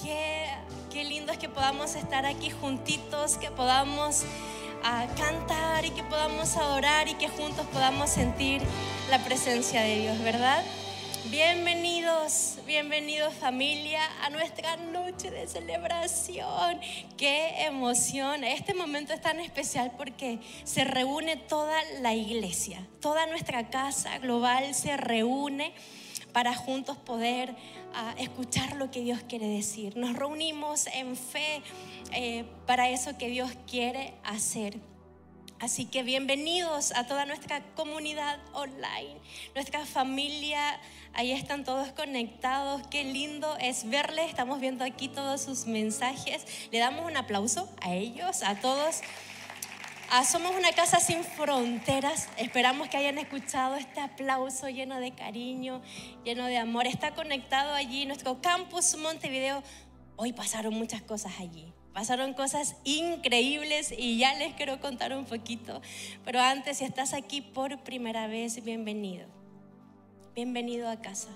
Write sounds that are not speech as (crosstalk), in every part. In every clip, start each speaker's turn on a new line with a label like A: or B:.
A: Qué, qué lindo es que podamos estar aquí juntitos, que podamos ah, cantar y que podamos adorar y que juntos podamos sentir la presencia de Dios, ¿verdad? Bienvenidos, bienvenidos familia a nuestra noche de celebración. Qué emoción. Este momento es tan especial porque se reúne toda la iglesia, toda nuestra casa global se reúne para juntos poder ah, escuchar lo que Dios quiere decir. Nos reunimos en fe eh, para eso que Dios quiere hacer. Así que bienvenidos a toda nuestra comunidad online, nuestra familia. Ahí están todos conectados. Qué lindo es verles. Estamos viendo aquí todos sus mensajes. Le damos un aplauso a ellos, a todos. Ah, somos una casa sin fronteras. Esperamos que hayan escuchado este aplauso lleno de cariño, lleno de amor. Está conectado allí nuestro campus Montevideo. Hoy pasaron muchas cosas allí. Pasaron cosas increíbles y ya les quiero contar un poquito. Pero antes, si estás aquí por primera vez, bienvenido. Bienvenido a casa.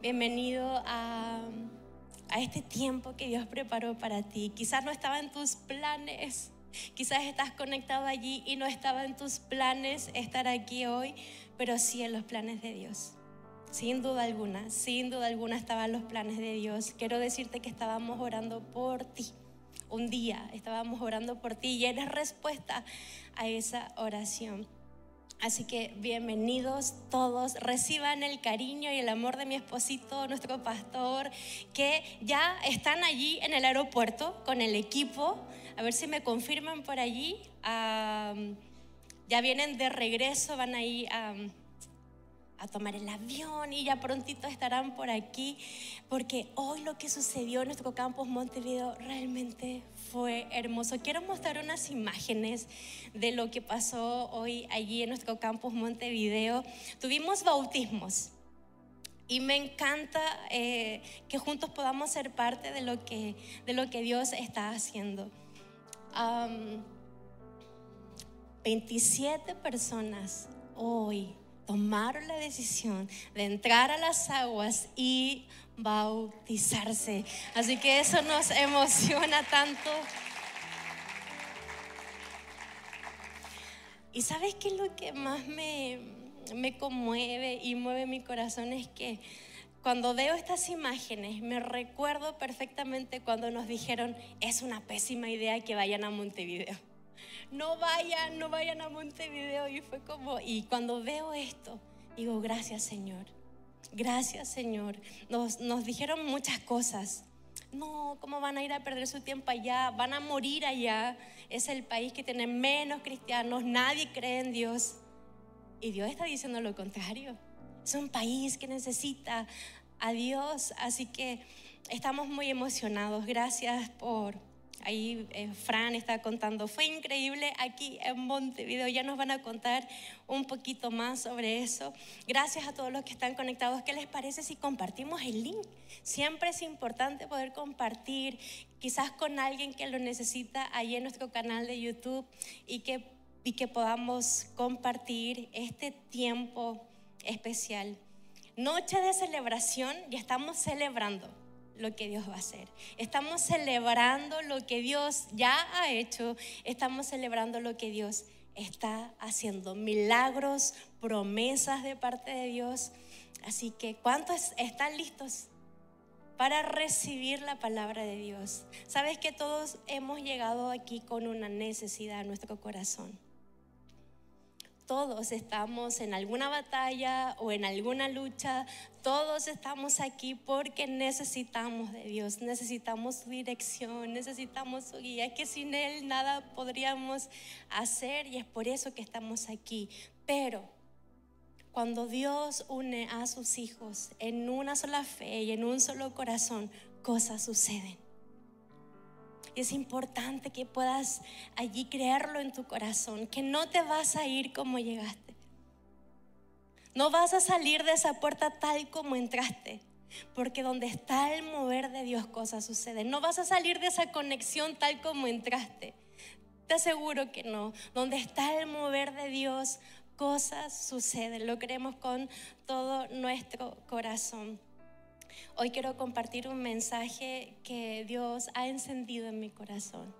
A: Bienvenido a, a este tiempo que Dios preparó para ti. Quizás no estaba en tus planes Quizás estás conectado allí y no estaba en tus planes estar aquí hoy, pero sí en los planes de Dios. Sin duda alguna, sin duda alguna estaban los planes de Dios. Quiero decirte que estábamos orando por ti. Un día estábamos orando por ti y eres respuesta a esa oración. Así que bienvenidos todos, reciban el cariño y el amor de mi esposito, nuestro pastor, que ya están allí en el aeropuerto con el equipo a ver si me confirman por allí. ya vienen de regreso, van ahí a, a tomar el avión y ya prontito estarán por aquí, porque hoy lo que sucedió en nuestro campus Montevideo realmente fue hermoso. Quiero mostrar unas imágenes de lo que pasó hoy allí en nuestro campus Montevideo. Tuvimos bautismos. Y me encanta eh, que juntos podamos ser parte de lo que, de lo que Dios está haciendo. 27 personas hoy tomaron la decisión de entrar a las aguas y bautizarse. Así que eso nos emociona tanto. Y sabes qué es lo que más me, me conmueve y mueve mi corazón es que cuando veo estas imágenes, me recuerdo perfectamente cuando nos dijeron, es una pésima idea que vayan a Montevideo. No vayan, no vayan a Montevideo. Y fue como, y cuando veo esto, digo, gracias Señor, gracias Señor. Nos, nos dijeron muchas cosas. No, ¿cómo van a ir a perder su tiempo allá? Van a morir allá. Es el país que tiene menos cristianos, nadie cree en Dios. Y Dios está diciendo lo contrario. Es un país que necesita a Dios, así que estamos muy emocionados. Gracias por... Ahí eh, Fran está contando, fue increíble aquí en Montevideo, ya nos van a contar un poquito más sobre eso. Gracias a todos los que están conectados. ¿Qué les parece si compartimos el link? Siempre es importante poder compartir, quizás con alguien que lo necesita ahí en nuestro canal de YouTube y que, y que podamos compartir este tiempo especial. Noche de celebración y estamos celebrando lo que Dios va a hacer. Estamos celebrando lo que Dios ya ha hecho. Estamos celebrando lo que Dios está haciendo. Milagros, promesas de parte de Dios. Así que, ¿cuántos están listos para recibir la palabra de Dios? Sabes que todos hemos llegado aquí con una necesidad en nuestro corazón todos estamos en alguna batalla o en alguna lucha, todos estamos aquí porque necesitamos de Dios, necesitamos su dirección, necesitamos su guía, que sin Él nada podríamos hacer y es por eso que estamos aquí. Pero cuando Dios une a sus hijos en una sola fe y en un solo corazón, cosas suceden es importante que puedas allí creerlo en tu corazón, que no te vas a ir como llegaste. No vas a salir de esa puerta tal como entraste. Porque donde está el mover de Dios cosas suceden. No vas a salir de esa conexión tal como entraste. Te aseguro que no. Donde está el mover de Dios cosas suceden. Lo creemos con todo nuestro corazón. Hoy quiero compartir un mensaje que Dios ha encendido en mi corazón.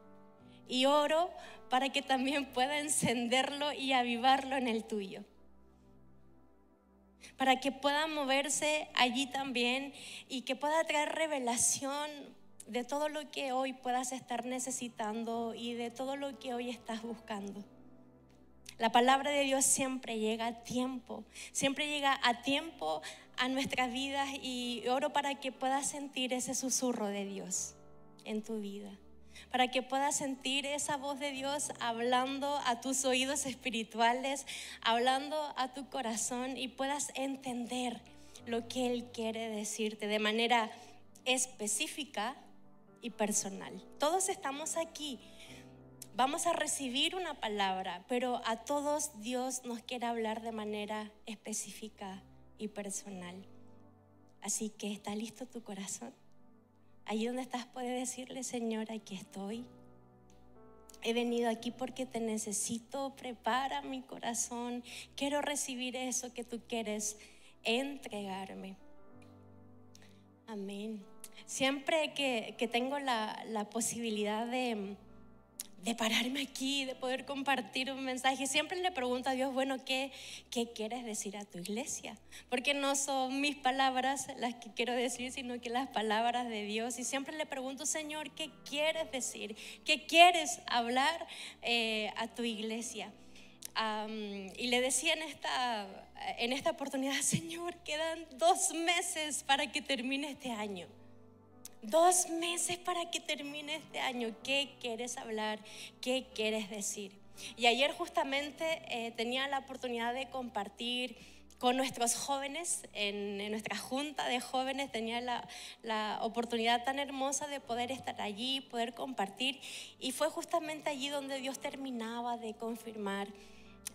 A: Y oro para que también pueda encenderlo y avivarlo en el tuyo. Para que pueda moverse allí también y que pueda traer revelación de todo lo que hoy puedas estar necesitando y de todo lo que hoy estás buscando. La palabra de Dios siempre llega a tiempo, siempre llega a tiempo a nuestras vidas y oro para que puedas sentir ese susurro de Dios en tu vida, para que puedas sentir esa voz de Dios hablando a tus oídos espirituales, hablando a tu corazón y puedas entender lo que Él quiere decirte de manera específica y personal. Todos estamos aquí vamos a recibir una palabra, pero a todos Dios nos quiere hablar de manera específica y personal. Así que está listo tu corazón. Allí donde estás puedes decirle, Señor, aquí estoy. He venido aquí porque te necesito, prepara mi corazón. Quiero recibir eso que tú quieres entregarme. Amén. Siempre que, tengo la, la posibilidad de de pararme aquí, de poder compartir un mensaje. Siempre le pregunto a Dios, bueno, ¿qué, ¿qué quieres decir a tu iglesia? Porque no son mis palabras las que quiero decir, sino que las palabras de Dios. Y siempre le pregunto, Señor, ¿qué quieres decir? ¿Qué quieres hablar eh, a tu iglesia? y le decía en esta, en esta oportunidad, (laughs) Señor, quedan dos meses para que termine este año. Dos meses para que termine este año. ¿Qué quieres hablar? ¿Qué quieres decir? Y ayer justamente eh, tenía la oportunidad de compartir con nuestros jóvenes, en, nuestra junta de jóvenes tenía la, la, oportunidad tan hermosa de poder estar allí, poder compartir. Y fue justamente allí donde Dios terminaba de confirmar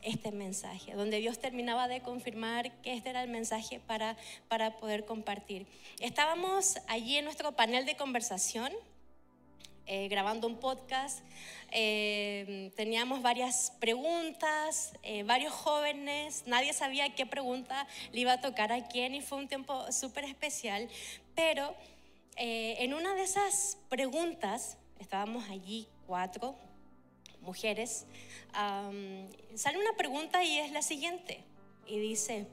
A: este mensaje, donde Dios terminaba de confirmar que este era el mensaje para, para poder compartir. Estábamos allí en nuestro panel de conversación, eh, grabando un podcast. Eh, teníamos varias preguntas, eh, varios jóvenes, nadie sabía qué pregunta le iba a tocar a quién y fue un tiempo súper especial, pero en una de esas preguntas, estábamos allí cuatro mujeres, sale una pregunta y es la siguiente. Y dice,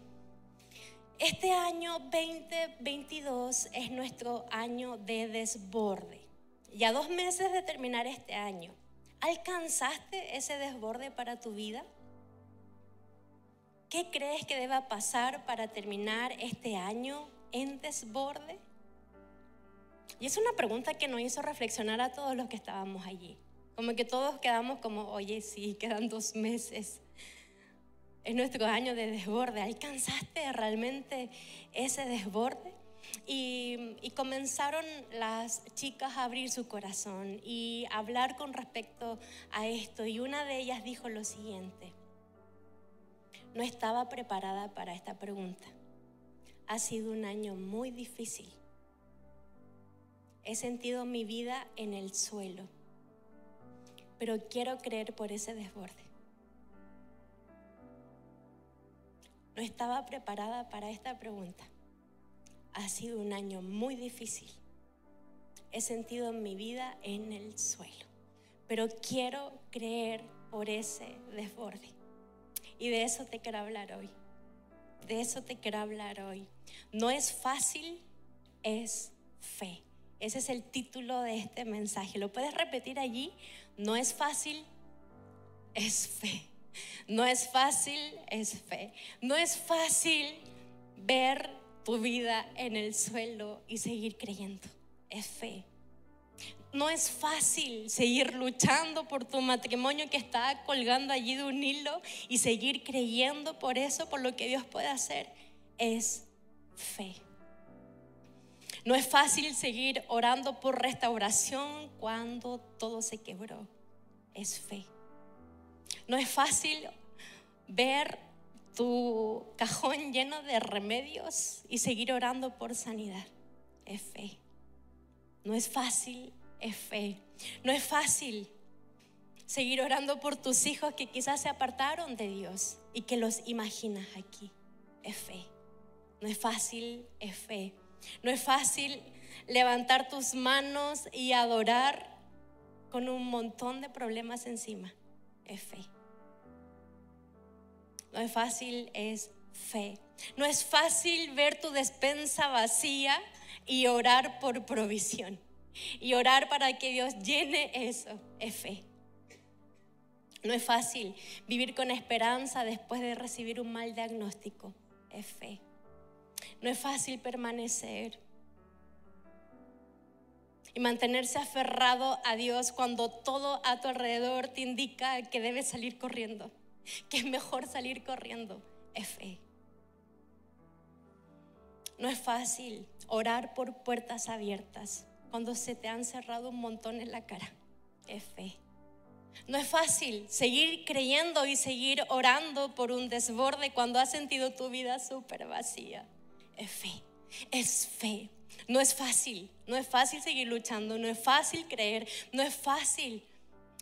A: este año 2022 es nuestro año de desborde. Ya dos meses de terminar este año. ¿Alcanzaste ese desborde para tu vida? ¿Qué crees que deba pasar para terminar este año en desborde? Y es una pregunta que nos hizo reflexionar a todos los que estábamos allí. Como que todos quedamos como, oye, sí, quedan dos meses. Es nuestro año de desborde. ¿Alcanzaste realmente ese desborde? Y, comenzaron las chicas a abrir su corazón y hablar con respecto a esto. Y una de ellas dijo lo siguiente, no estaba preparada para esta pregunta. Ha sido un año muy difícil. He sentido mi vida en el suelo pero quiero creer por ese desborde. No estaba preparada para esta pregunta. Ha sido un año muy difícil. He sentido mi vida en el suelo, pero quiero creer por ese desborde. Y de eso te quiero hablar hoy. De eso te quiero hablar hoy. No es fácil, es fe. Ese es el título de este mensaje. ¿Lo puedes repetir allí? No es fácil, es fe. No es fácil, es fe. No es fácil ver tu vida en el suelo y seguir creyendo. Es fe. No es fácil seguir luchando por tu matrimonio que está colgando allí de un hilo y seguir creyendo por eso, por lo que Dios puede hacer. Es fe. No es fácil seguir orando por restauración cuando todo se quebró. Es fe. No es fácil ver tu cajón lleno de remedios y seguir orando por sanidad. Es fe. No es fácil, es fe. No es fácil seguir orando por tus hijos que quizás se apartaron de Dios y que los imaginas aquí. Es fe. No es fácil, es fe. No es fácil levantar tus manos y adorar con un montón de problemas encima. Es fe. No es fácil, es fe. No es fácil ver tu despensa vacía y orar por provisión. Y orar para que Dios llene eso. Es fe. No es fácil vivir con esperanza después de recibir un mal diagnóstico. Es fe. No es fácil permanecer y mantenerse aferrado a Dios cuando todo a tu alrededor te indica que debes salir corriendo, que es mejor salir corriendo. Es fe. No es fácil orar por puertas abiertas cuando se te han cerrado un montón en la cara. Es fe. No es fácil seguir creyendo y seguir orando por un desborde cuando has sentido tu vida súper vacía. Es fe, es fe. No es fácil, no es fácil seguir luchando, no es fácil creer, no es fácil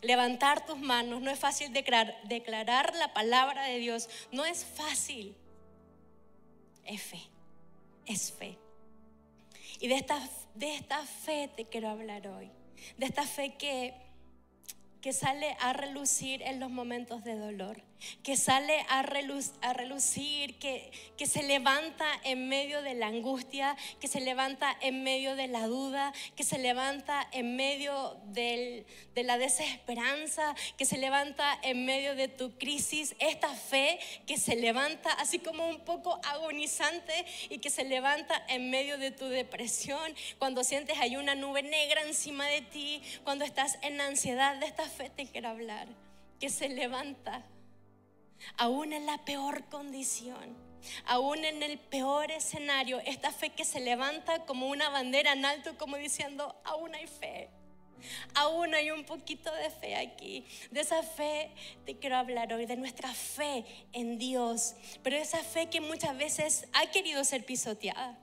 A: levantar tus manos, no es fácil declarar, la palabra de Dios, no es fácil. Es fe, es fe. Y de esta, de esta fe te quiero hablar hoy, de esta fe que que sale a relucir en los momentos de dolor, que sale a, relucir, que, que se levanta en medio de la angustia, que se levanta en medio de la duda, que se levanta en medio de la desesperanza, que se levanta en medio de tu crisis, esta fe que se levanta así como un poco agonizante y que se levanta en medio de tu depresión, cuando sientes hay una nube negra encima de ti, cuando estás en ansiedad de esta fe te quiero hablar, que se levanta, aún en la peor condición, aún en el peor escenario, esta fe que se levanta como una bandera en alto, como diciendo, aún hay fe. Aún hay un poquito de fe aquí. De esa fe te quiero hablar hoy, de nuestra fe en Dios. Pero esa fe que muchas veces ha querido ser pisoteada.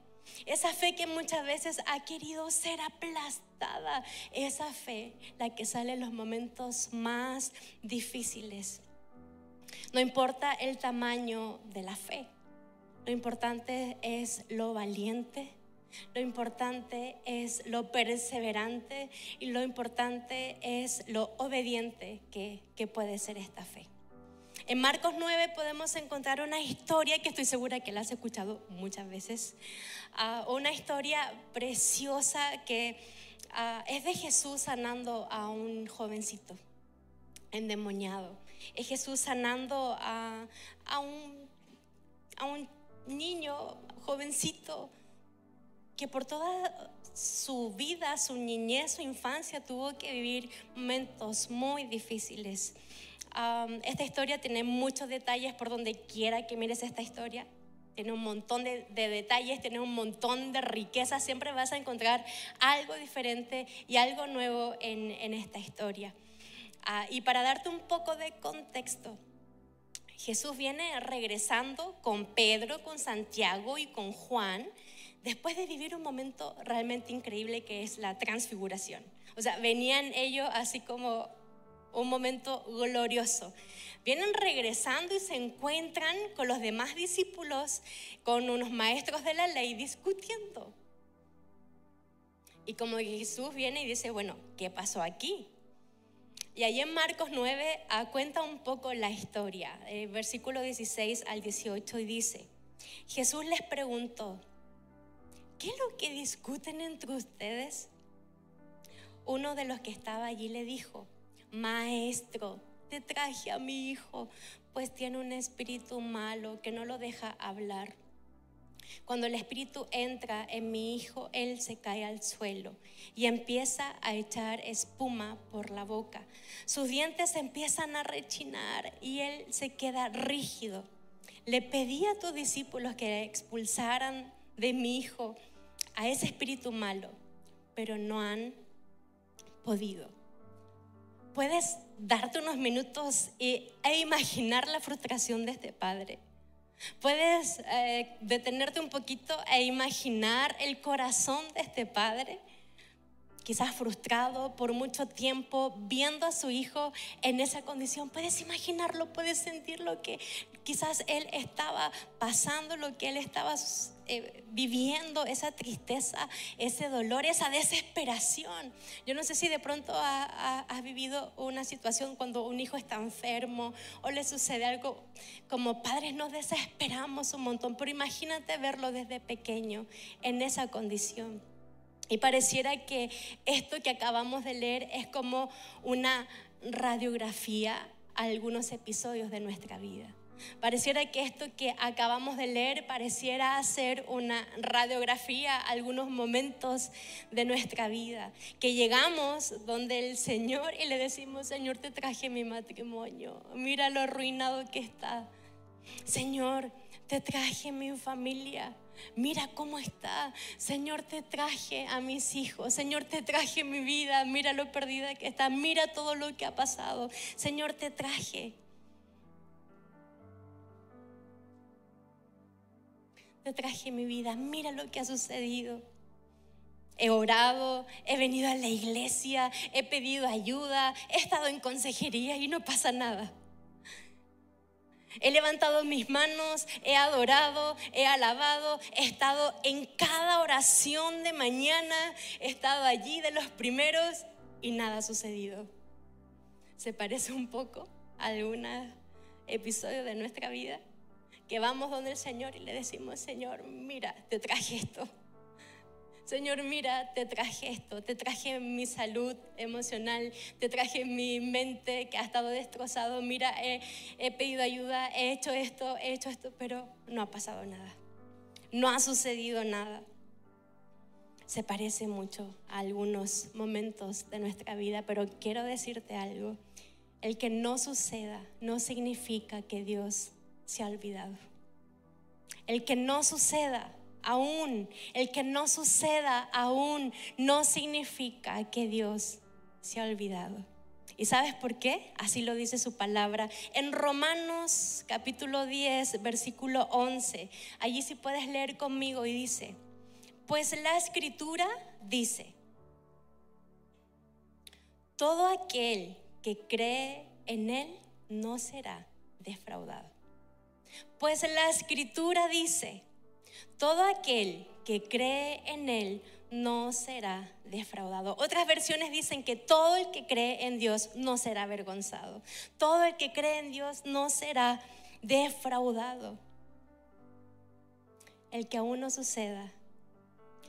A: Esa fe que muchas veces ha querido ser aplastada. Esa fe, la que sale en los momentos más difíciles. No importa el tamaño de la fe. Lo importante es lo valiente. Lo importante es lo perseverante y lo importante es lo obediente que, que puede ser esta fe. En Marcos 9 podemos encontrar una historia que estoy segura que la has escuchado muchas veces, ah, una historia preciosa que ah, es de Jesús sanando a un jovencito endemoniado. Es Jesús sanando a, a, un, a un niño jovencito que por toda su vida, su niñez, su infancia tuvo que vivir momentos muy difíciles esta historia tiene muchos detalles por donde quiera que mires esta historia. Tiene un montón de, detalles, tiene un montón de riqueza. Siempre vas a encontrar algo diferente y algo nuevo en, esta historia. Ah, y para darte un poco de contexto, Jesús viene regresando con Pedro, con Santiago y con Juan después de vivir un momento realmente increíble que es la transfiguración. O sea, venían ellos así como un momento glorioso. Vienen regresando y se encuentran con los demás discípulos, con unos maestros de la ley discutiendo. Y como Jesús viene y dice, bueno, ¿qué pasó aquí? Y ahí en Marcos 9 ah, cuenta un poco la historia, eh, versículo 16 al 18, y dice, Jesús les preguntó, ¿qué es lo que discuten entre ustedes? Uno de los que estaba allí le dijo, maestro, te traje a mi hijo, pues tiene un espíritu malo que no lo deja hablar. Cuando el espíritu entra en mi hijo, él se cae al suelo y empieza a echar espuma por la boca. Sus dientes empiezan a rechinar y él se queda rígido. Le pedí a tus discípulos que expulsaran de mi hijo a ese espíritu malo, pero no han podido puedes darte unos minutos e imaginar la frustración de este padre. Puedes eh, detenerte un poquito e imaginar el corazón de este padre, quizás frustrado por mucho tiempo, viendo a su hijo en esa condición. Puedes imaginarlo, puedes sentir lo que, Quizás él estaba pasando lo que él estaba eh, viviendo, esa tristeza, ese dolor, esa desesperación. Yo no sé si de pronto has vivido una situación cuando un hijo está enfermo o le sucede algo. Como padres nos desesperamos un montón, pero imagínate verlo desde pequeño en esa condición. Y pareciera que esto que acabamos de leer es como una radiografía a algunos episodios de nuestra vida. Pareciera que esto que acabamos de leer pareciera ser una radiografía algunos momentos de nuestra vida. Que llegamos donde el Señor y le decimos, Señor, te traje mi matrimonio. Mira lo arruinado que está. Señor, te traje mi familia. Mira cómo está. Señor, te traje a mis hijos. Señor, te traje mi vida. Mira lo perdida que está. Mira todo lo que ha pasado. Señor, te traje. Te traje mi vida. Mira lo que ha sucedido. He orado, he venido a la iglesia, he pedido ayuda, he estado en consejería y no pasa nada. He levantado mis manos, he adorado, he alabado, he estado en cada oración de mañana, he estado allí de los primeros y nada ha sucedido. ¿Se parece un poco a algún episodio de nuestra vida? Que vamos donde el Señor y le decimos, Señor, mira, te traje esto. Señor, mira, te traje esto, te traje mi salud emocional, te traje mi mente que ha estado destrozado, mira, he, pedido ayuda, he hecho esto, he hecho esto, pero no ha pasado nada, no ha sucedido nada. Se parece mucho a algunos momentos de nuestra vida, pero quiero decirte algo, el que no suceda no significa que Dios se ha olvidado. El que no suceda aún, el que no suceda aún, no significa que Dios se ha olvidado. ¿Y sabes por qué? Así lo dice su palabra. En Romanos capítulo 10, versículo 11, allí si puedes leer conmigo y dice, pues la escritura dice, todo aquel que cree en él no será defraudado. Pues la escritura dice, todo aquel que cree en Él no será defraudado. Otras versiones dicen que todo el que cree en Dios no será avergonzado. Todo el que cree en Dios no será defraudado. El que aún no suceda,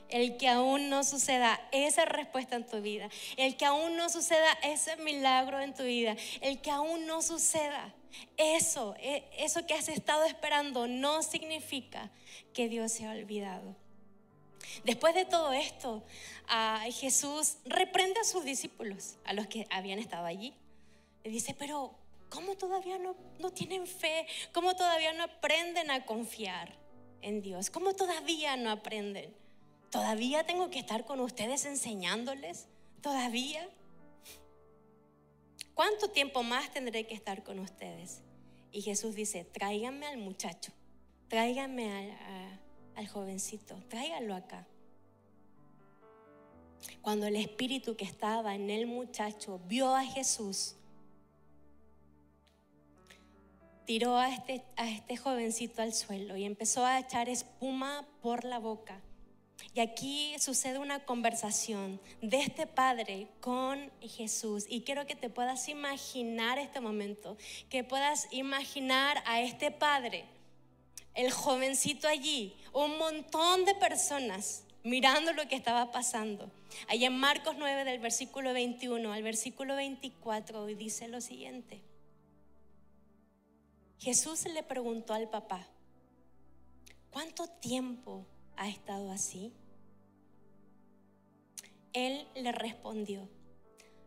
A: el que aún no suceda esa respuesta en tu vida, el que aún no suceda ese milagro en tu vida, el que aún no suceda eso, e, eso que has estado esperando no significa que Dios se ha olvidado. Después de todo esto, Jesús reprende a sus discípulos, a los que habían estado allí. Le dice, pero ¿cómo todavía no, no tienen fe? ¿Cómo todavía no aprenden a confiar en Dios? ¿Cómo todavía no aprenden? ¿Todavía tengo que estar con ustedes enseñándoles? ¿Todavía? ¿Cuánto tiempo más tendré que estar con ustedes? Y Jesús dice, tráiganme al muchacho, tráiganme al, jovencito, tráiganlo acá. Cuando el espíritu que estaba en el muchacho vio a Jesús, tiró a este, a este jovencito al suelo y empezó a echar espuma por la boca. Y aquí sucede una conversación de este padre con Jesús. Y quiero que te puedas imaginar este momento, que puedas imaginar a este padre, el jovencito allí, un montón de personas mirando lo que estaba pasando. Ahí en Marcos 9 del versículo 21 al versículo 24 dice lo siguiente. Jesús le preguntó al papá, ¿cuánto tiempo ha estado así? Él le respondió,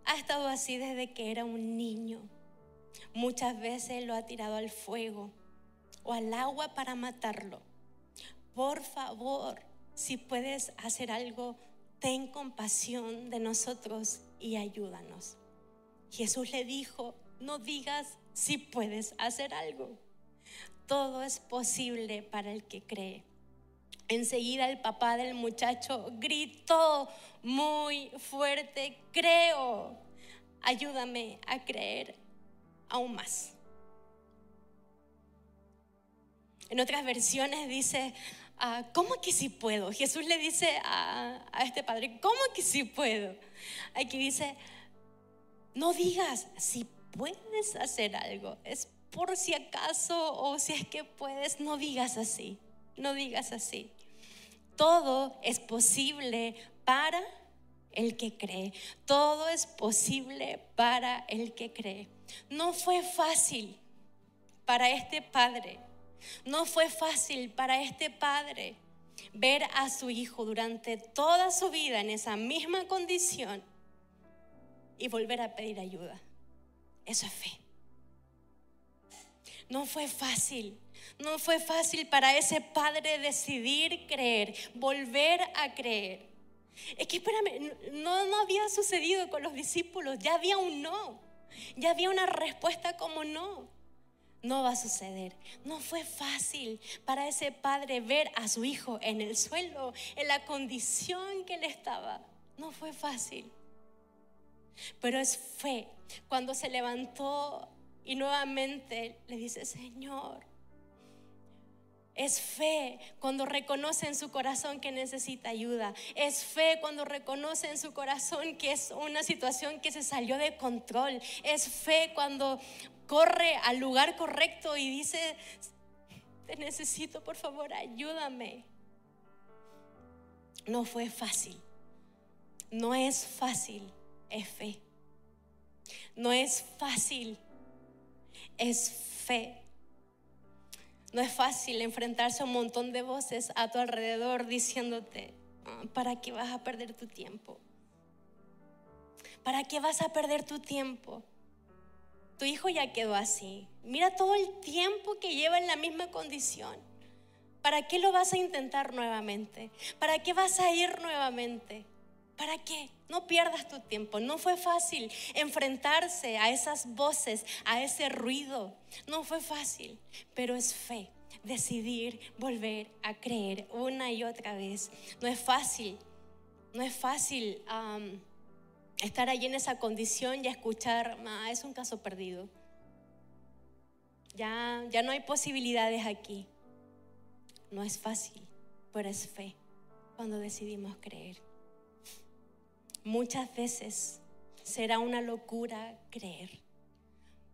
A: ha estado así desde que era un niño. Muchas veces lo ha tirado al fuego o al agua para matarlo. Por favor, si puedes hacer algo, ten compasión de nosotros y ayúdanos. Jesús le dijo, no digas si puedes hacer algo. Todo es posible para el que cree. Enseguida el papá del muchacho gritó muy fuerte, creo, ayúdame a creer aún más. En otras versiones dice, ah, ¿cómo que sí puedo? Jesús le dice a, este padre, ¿cómo que sí puedo? Aquí dice, no digas si puedes hacer algo, es por si acaso o si es que puedes, no digas así, no digas así. Todo es posible para el que cree. Todo es posible para el que cree. No fue fácil para este padre. No fue fácil para este padre ver a su hijo durante toda su vida en esa misma condición y volver a pedir ayuda. Eso es fe. No fue fácil. No fue fácil para ese padre decidir creer, volver a creer. Es que espérame, no, no había sucedido con los discípulos, ya había un no, ya había una respuesta como no. No va a suceder. No fue fácil para ese padre ver a su hijo en el suelo, en la condición que él estaba. No fue fácil. Pero es fe. Cuando se levantó y nuevamente le dice, Señor, es fe cuando reconoce en su corazón que necesita ayuda. Es fe cuando reconoce en su corazón que es una situación que se salió de control. Es fe cuando corre al lugar correcto y dice, te necesito, por favor, ayúdame. No fue fácil. No es fácil, es fe. No es fácil, es fe. No es fácil enfrentarse a un montón de voces a tu alrededor diciéndote, ah, ¿para qué vas a perder tu tiempo? ¿Para qué vas a perder tu tiempo? Tu hijo ya quedó así. Mira todo el tiempo que lleva en la misma condición. ¿Para qué lo vas a intentar nuevamente? ¿Para qué vas a ir nuevamente? ¿Para qué? No pierdas tu tiempo. No fue fácil enfrentarse a esas voces, a ese ruido. No fue fácil, pero es fe. Decidir volver a creer una y otra vez. No es fácil. No es fácil estar allí en esa condición y escuchar, es un caso perdido. Ya, ya no hay posibilidades aquí. No es fácil, pero es fe cuando decidimos creer. Muchas veces será una locura creer.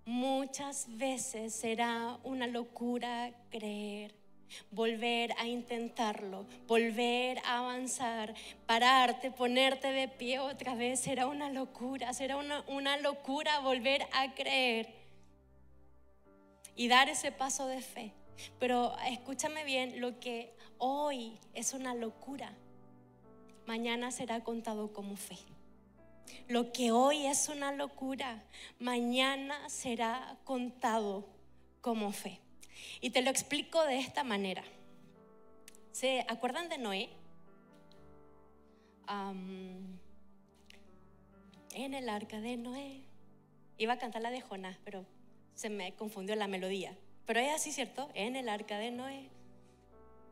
A: Muchas veces será una locura creer. Volver a intentarlo, volver a avanzar, pararte, ponerte de pie otra vez, será una locura, será una, locura volver a creer y dar ese paso de fe. Pero escúchame bien, lo que hoy es una locura, mañana será contado como fe. Lo que hoy es una locura, mañana será contado como fe. Y te lo explico de esta manera. ¿Se acuerdan de Noé? en el arca de Noé. Iba a cantar la de Jonás, pero se me confundió la melodía. Pero es así, ¿cierto? En el arca de Noé.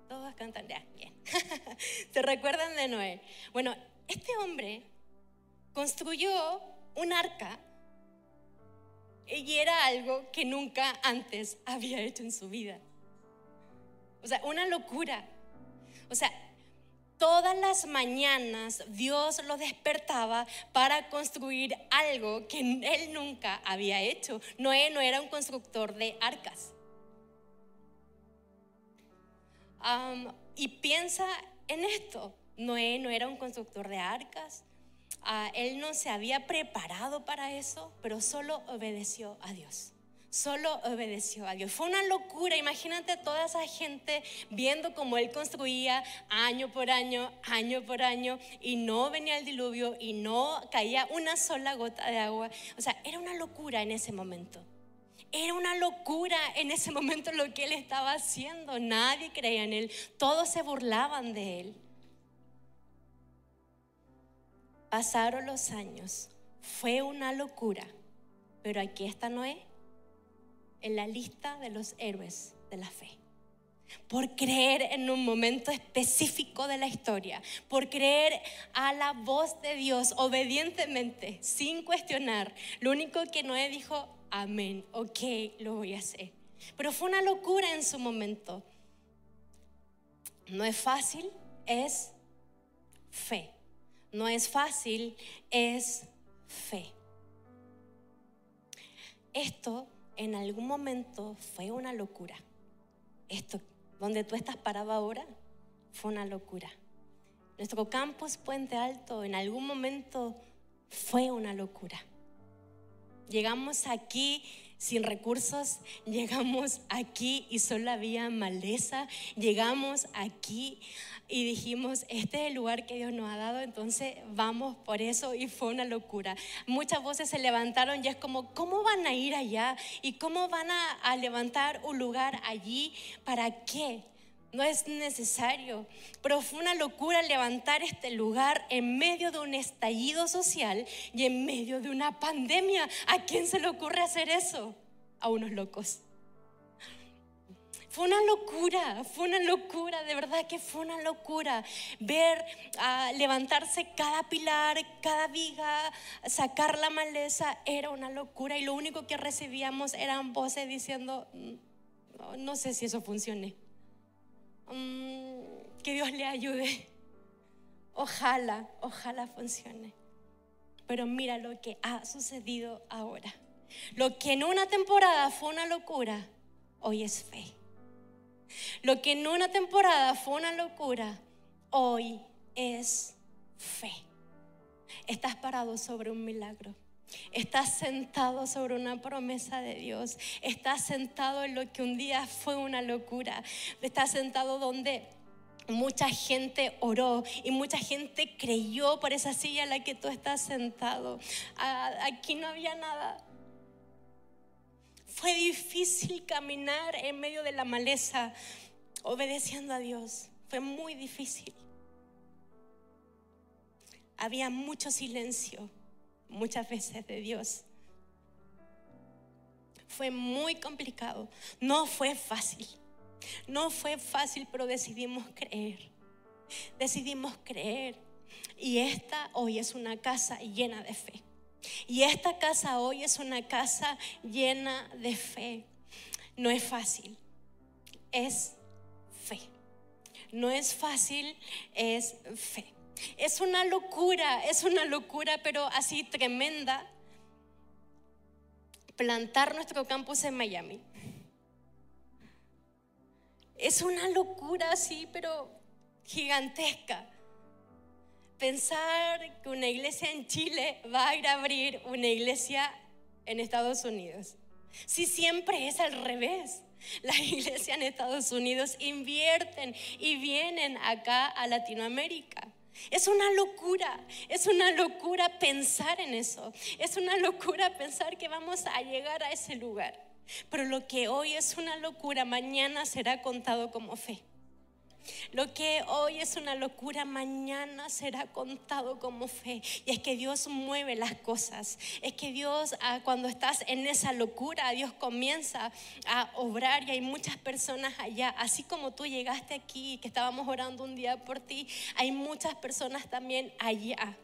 A: Todos cantan, ya, bien. (laughs) ¿Se recuerdan de Noé? Bueno, este hombre construyó un arca y era algo que nunca antes había hecho en su vida. O sea, una locura. O sea, todas las mañanas Dios lo despertaba para construir algo que él nunca había hecho. Noé no era un constructor de arcas. Y piensa en esto. Noé no era un constructor de arcas. Ah, él no se había preparado para eso, pero solo obedeció a Dios. Solo obedeció a Dios. Fue una locura. Imagínate toda esa gente viendo cómo él construía año por año, año por año, y no venía el diluvio y no caía una sola gota de agua. O sea, era una locura en ese momento. Era una locura en ese momento lo que él estaba haciendo. Nadie creía en él. Todos se burlaban de él. Pasaron los años. Fue una locura. Pero aquí está Noé en la lista de los héroes de la fe por creer en un momento específico de la historia, por creer a la voz de Dios obedientemente, sin cuestionar. Lo único que Noé dijo, amén, ok, lo voy a hacer. Pero fue una locura en su momento. No es fácil, es fe. No es fácil, es fe. Esto en algún momento fue una locura. Esto, donde tú estás parado ahora, fue una locura. Nuestro campus Puente Alto en algún momento fue una locura. Llegamos aquí sin recursos, llegamos aquí y solo había maleza, llegamos aquí y dijimos, este es el lugar que Dios nos ha dado, entonces vamos por eso y fue una locura. Muchas voces se levantaron y es como, ¿cómo van a ir allá? ¿Y cómo van a, a levantar un lugar allí? ¿Para qué? No es necesario. Pero fue una locura levantar este lugar en medio de un estallido social y en medio de una pandemia. ¿A quién se le ocurre hacer eso? A unos locos. Fue una locura, fue una locura, de verdad que fue una locura ver ah, levantarse cada pilar, cada viga, sacar la maleza, era una locura y lo único que recibíamos eran voces diciendo, mm, no sé si eso funcione. Mm, que Dios le ayude. Ojalá, ojalá funcione. Pero mira lo que ha sucedido ahora. Lo que en una temporada fue una locura, hoy es fe. Lo que en una temporada fue una locura, hoy es fe. Estás parado sobre un milagro. Estás sentado sobre una promesa de Dios. Estás sentado en lo que un día fue una locura. Estás sentado donde mucha gente oró y mucha gente creyó por esa silla en la que tú estás sentado. Aquí no había nada. Fue difícil caminar en medio de la maleza obedeciendo a Dios. Fue muy difícil. Había mucho silencio muchas veces de Dios. Fue muy complicado, no fue fácil, no fue fácil, pero decidimos creer, decidimos creer. Y esta hoy es una casa llena de fe. Y esta casa hoy es una casa llena de fe. No es fácil, es fe. No es fácil, es fe. Es una locura, es una locura, pero así tremenda, plantar nuestro campus en Miami. Es una locura así, pero gigantesca. Pensar que una iglesia en Chile va a ir a abrir una iglesia en Estados Unidos. Si siempre es al revés. Las (laughs) iglesias en Estados Unidos invierten y vienen acá a Latinoamérica. Es una locura, es una locura pensar en eso. Es una locura pensar que vamos a llegar a ese lugar. Pero lo que hoy es una locura, mañana será contado como fe. Lo que hoy es una locura, mañana será contado como fe. Y es que Dios mueve las cosas. Es que Dios, ah, cuando estás en esa locura, Dios comienza a obrar y hay muchas personas allá. Así como tú llegaste aquí, que estábamos orando un día por ti, hay muchas personas también allá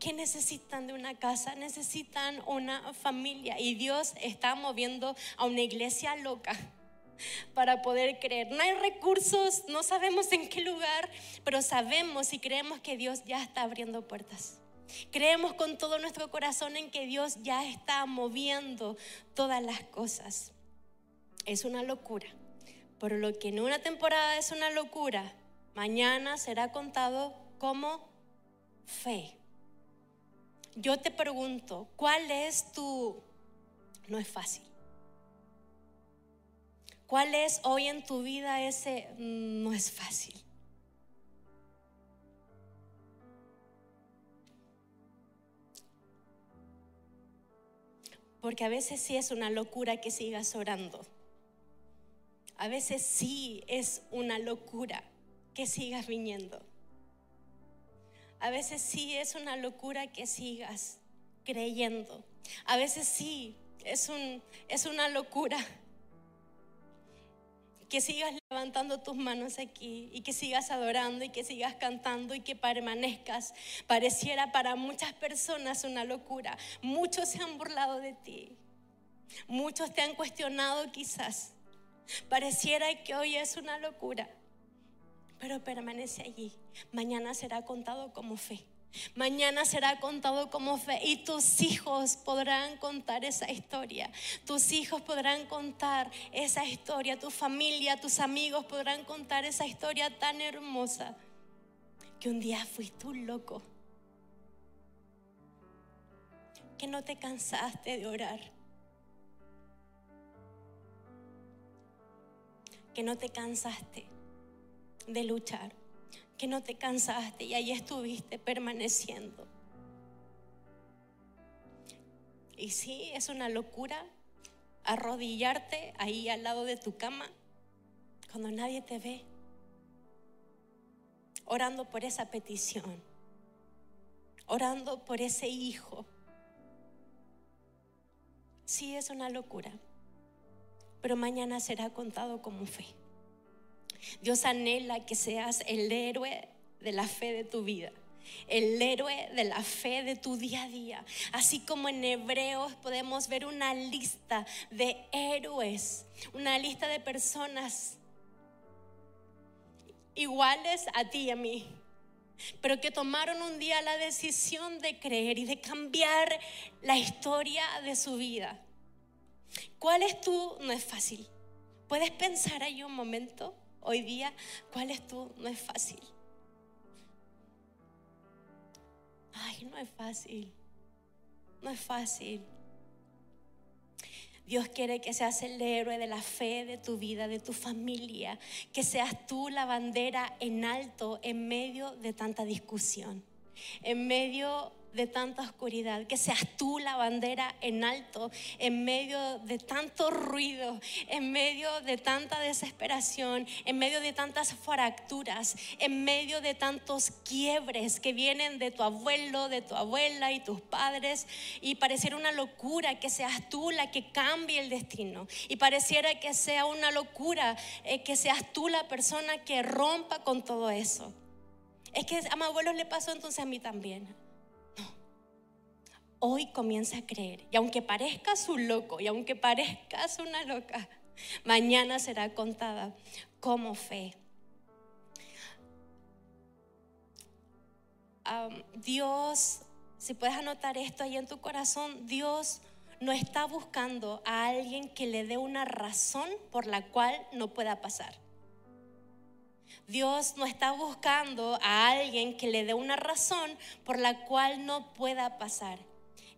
A: que necesitan de una casa, necesitan una familia. Y Dios está moviendo a una iglesia loca para poder creer. No hay recursos, no sabemos en qué lugar, pero sabemos y creemos que Dios ya está abriendo puertas. Creemos con todo nuestro corazón en que Dios ya está moviendo todas las cosas. Es una locura, pero lo que en una temporada es una locura, mañana será contado como fe. Yo te pregunto, ¿cuál es tu... No es fácil. ¿Cuál es hoy en tu vida ese? Mm, no es fácil. Porque a veces sí es una locura que sigas orando. A veces sí es una locura que sigas viniendo. A veces sí es una locura que sigas creyendo. A veces sí es, un, es una locura que sigas levantando tus manos aquí y que sigas adorando y que sigas cantando y que permanezcas. Pareciera para muchas personas una locura. Muchos se han burlado de ti. Muchos te han cuestionado quizás. Pareciera que hoy es una locura. pero permanece allí. Mañana será contado como fe. Mañana será contado como fe y tus hijos podrán contar esa historia. Tus hijos podrán contar esa historia. Tu familia, tus amigos podrán contar esa historia tan hermosa que un día fuiste un loco. Que no te cansaste de orar. Que no te cansaste de luchar que no te cansaste y ahí estuviste permaneciendo. Y sí, es una locura arrodillarte ahí al lado de tu cama cuando nadie te ve, orando por esa petición, orando por ese hijo. Sí, es una locura, pero mañana será contado como fe. Dios anhela que seas el héroe de la fe de tu vida el héroe de la fe de tu día a día. Así como en Hebreos podemos ver una lista de héroes, una lista de personas iguales a ti y a mí, pero que tomaron un día la decisión de creer y de cambiar la historia de su vida. ¿Cuál es tú? No es fácil. ¿Puedes pensar ahí un momento? Hoy día, ¿cuál es tú? No es fácil. Ay, no es fácil. No es fácil. Dios quiere que seas el héroe de la fe de tu vida, de tu familia, que seas tú la bandera en alto en medio de tanta discusión, en medio de tanta oscuridad, que seas tú la bandera en alto, en medio de tanto ruido, en medio de tanta desesperación, en medio de tantas fracturas, en medio de tantos quiebres que vienen de tu abuelo, de tu abuela y tus padres, y pareciera una locura que seas tú la que cambie el destino, y pareciera que sea una locura eh, que seas tú la persona que rompa con todo eso. Es que a mi abuelo le pasó entonces a mí también hoy comienza a creer. Y aunque parezcas un loco y aunque parezcas una loca, mañana será contada como fe. Dios, si puedes anotar esto ahí en tu corazón, Dios no está buscando a alguien que le dé una razón por la cual no pueda pasar. Dios no está buscando a alguien que le dé una razón por la cual no pueda pasar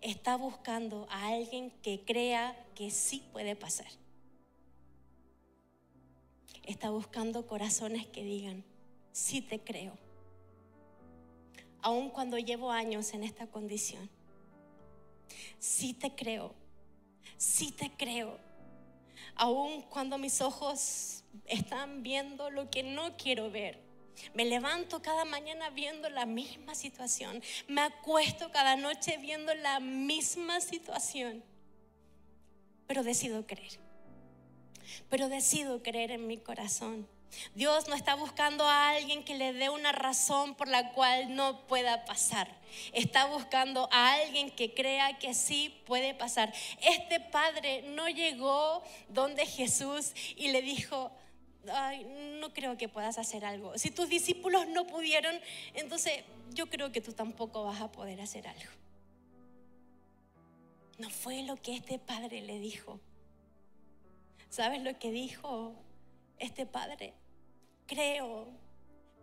A: está buscando a alguien que crea que sí puede pasar. Está buscando corazones que digan, sí te creo. Aun cuando llevo años en esta condición. Sí te creo. Sí te creo. Aun cuando mis ojos están viendo lo que no quiero ver me levanto cada mañana viendo la misma situación. Me acuesto cada noche viendo la misma situación. Pero decido creer. Pero decido creer en mi corazón. Dios no está buscando a alguien que le dé una razón por la cual no pueda pasar. Está buscando a alguien que crea que sí puede pasar. Este padre no llegó donde Jesús y le dijo, ay, no creo que puedas hacer algo. Si tus discípulos no pudieron, entonces yo creo que tú tampoco vas a poder hacer algo. No fue lo que este padre le dijo. ¿Sabes lo que dijo este padre? Creo,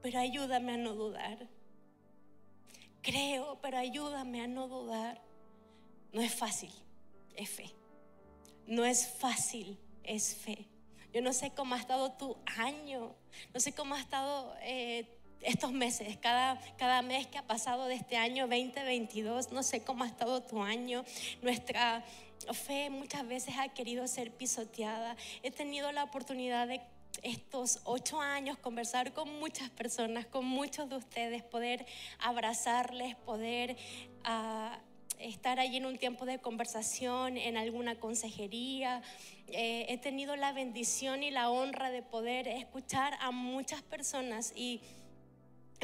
A: pero ayúdame a no dudar. Creo, pero ayúdame a no dudar. No es fácil, es fe. No es fácil, es fe. Yo no sé cómo ha estado tu año, no sé cómo ha estado eh, estos meses, cada, cada mes que ha pasado de este año 2022, no sé cómo ha estado tu año. Nuestra fe muchas veces ha querido ser pisoteada. He tenido la oportunidad de estos ocho años conversar con muchas personas, con muchos de ustedes, poder abrazarles, poder... Uh, estar allí en un tiempo de conversación, en alguna consejería. Eh, he tenido la bendición y la honra de poder escuchar a muchas personas y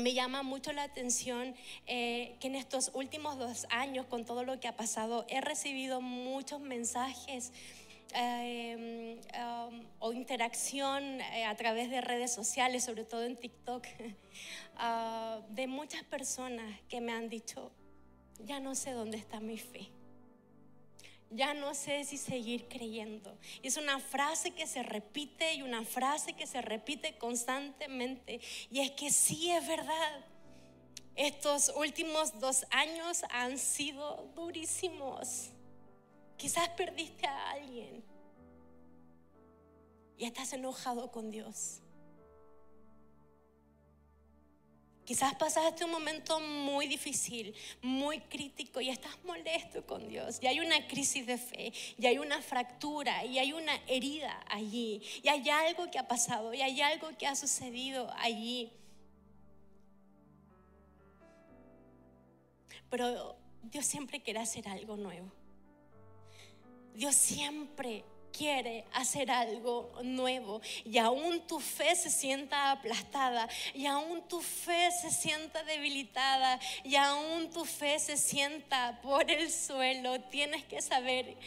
A: me llama mucho la atención eh, que en estos últimos dos años, con todo lo que ha pasado, he recibido muchos mensajes eh, um, o interacción eh, a través de redes sociales, sobre todo en TikTok, (laughs) ah, de muchas personas que me han dicho, ya no sé dónde está mi fe. Ya no sé si seguir creyendo. Es una frase que se repite y una frase que se repite constantemente. Y es que sí es verdad. Estos últimos dos años han sido durísimos. Quizás perdiste a alguien y estás enojado con Dios. Quizás pasaste un momento muy difícil, muy crítico y estás molesto con Dios. Y hay una crisis de fe, y hay una fractura, y hay una herida allí, y hay algo que ha pasado, y hay algo que ha sucedido allí. Pero Dios siempre quiere hacer algo nuevo. Dios siempre quiere hacer algo nuevo y aún tu fe se sienta aplastada y aún tu fe se sienta debilitada y aún tu fe se sienta por el suelo, tienes que saber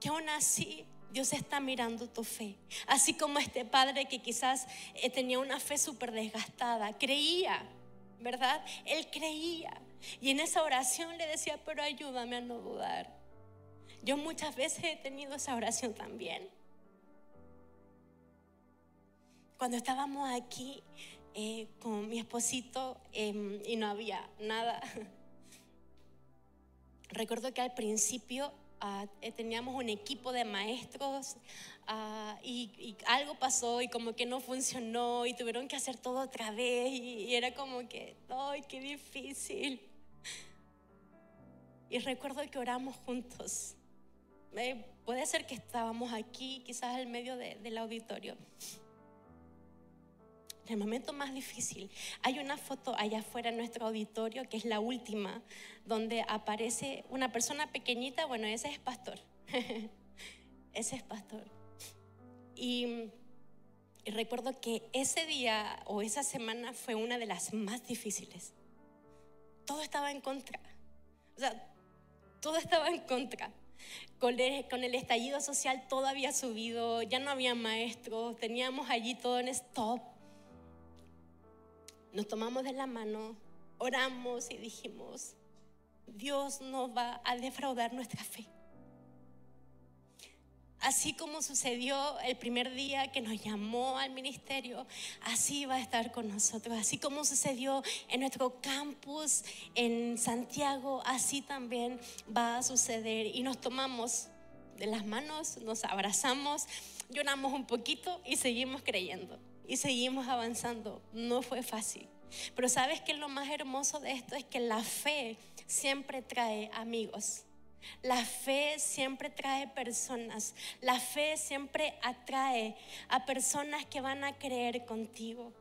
A: que aún así Dios está mirando tu fe. Así como este padre que quizás eh, tenía una fe súper desgastada, creía, ¿verdad? Él creía. Y en esa oración le decía, pero ayúdame a no dudar. Yo muchas veces he tenido esa oración también. Cuando estábamos aquí eh, con mi esposito em, y no había nada, (laughs) recuerdo que al principio ah, eh, teníamos un equipo de maestros ah, y, algo pasó y como que no funcionó y tuvieron que hacer todo otra vez y, y era como que, ¡ay, qué difícil! (laughs) Y recuerdo que oramos juntos eh, puede ser que estábamos aquí, quizás al medio del auditorio. En el momento más difícil, hay una foto allá afuera en nuestro auditorio, que es la última, donde aparece una persona pequeñita, bueno, ese es pastor. (laughs) ese es pastor. Y, y recuerdo que ese día o esa semana fue una de las más difíciles. Todo estaba en contra. O sea, todo estaba en contra. Con el, estallido social todo había subido, ya no había maestros, teníamos allí todo en stop. Nos tomamos de la mano, oramos y dijimos, Dios no va a defraudar nuestra fe. Así como sucedió el primer día que nos llamó al ministerio, así va a estar con nosotros. Así como sucedió en nuestro campus en Santiago, así también va a suceder. Y nos tomamos de las manos, nos abrazamos, lloramos un poquito y seguimos creyendo. Y seguimos avanzando. No fue fácil. Pero sabes que lo más hermoso de esto es que la fe siempre trae amigos. La fe siempre trae personas. La fe siempre atrae a personas que van a creer contigo.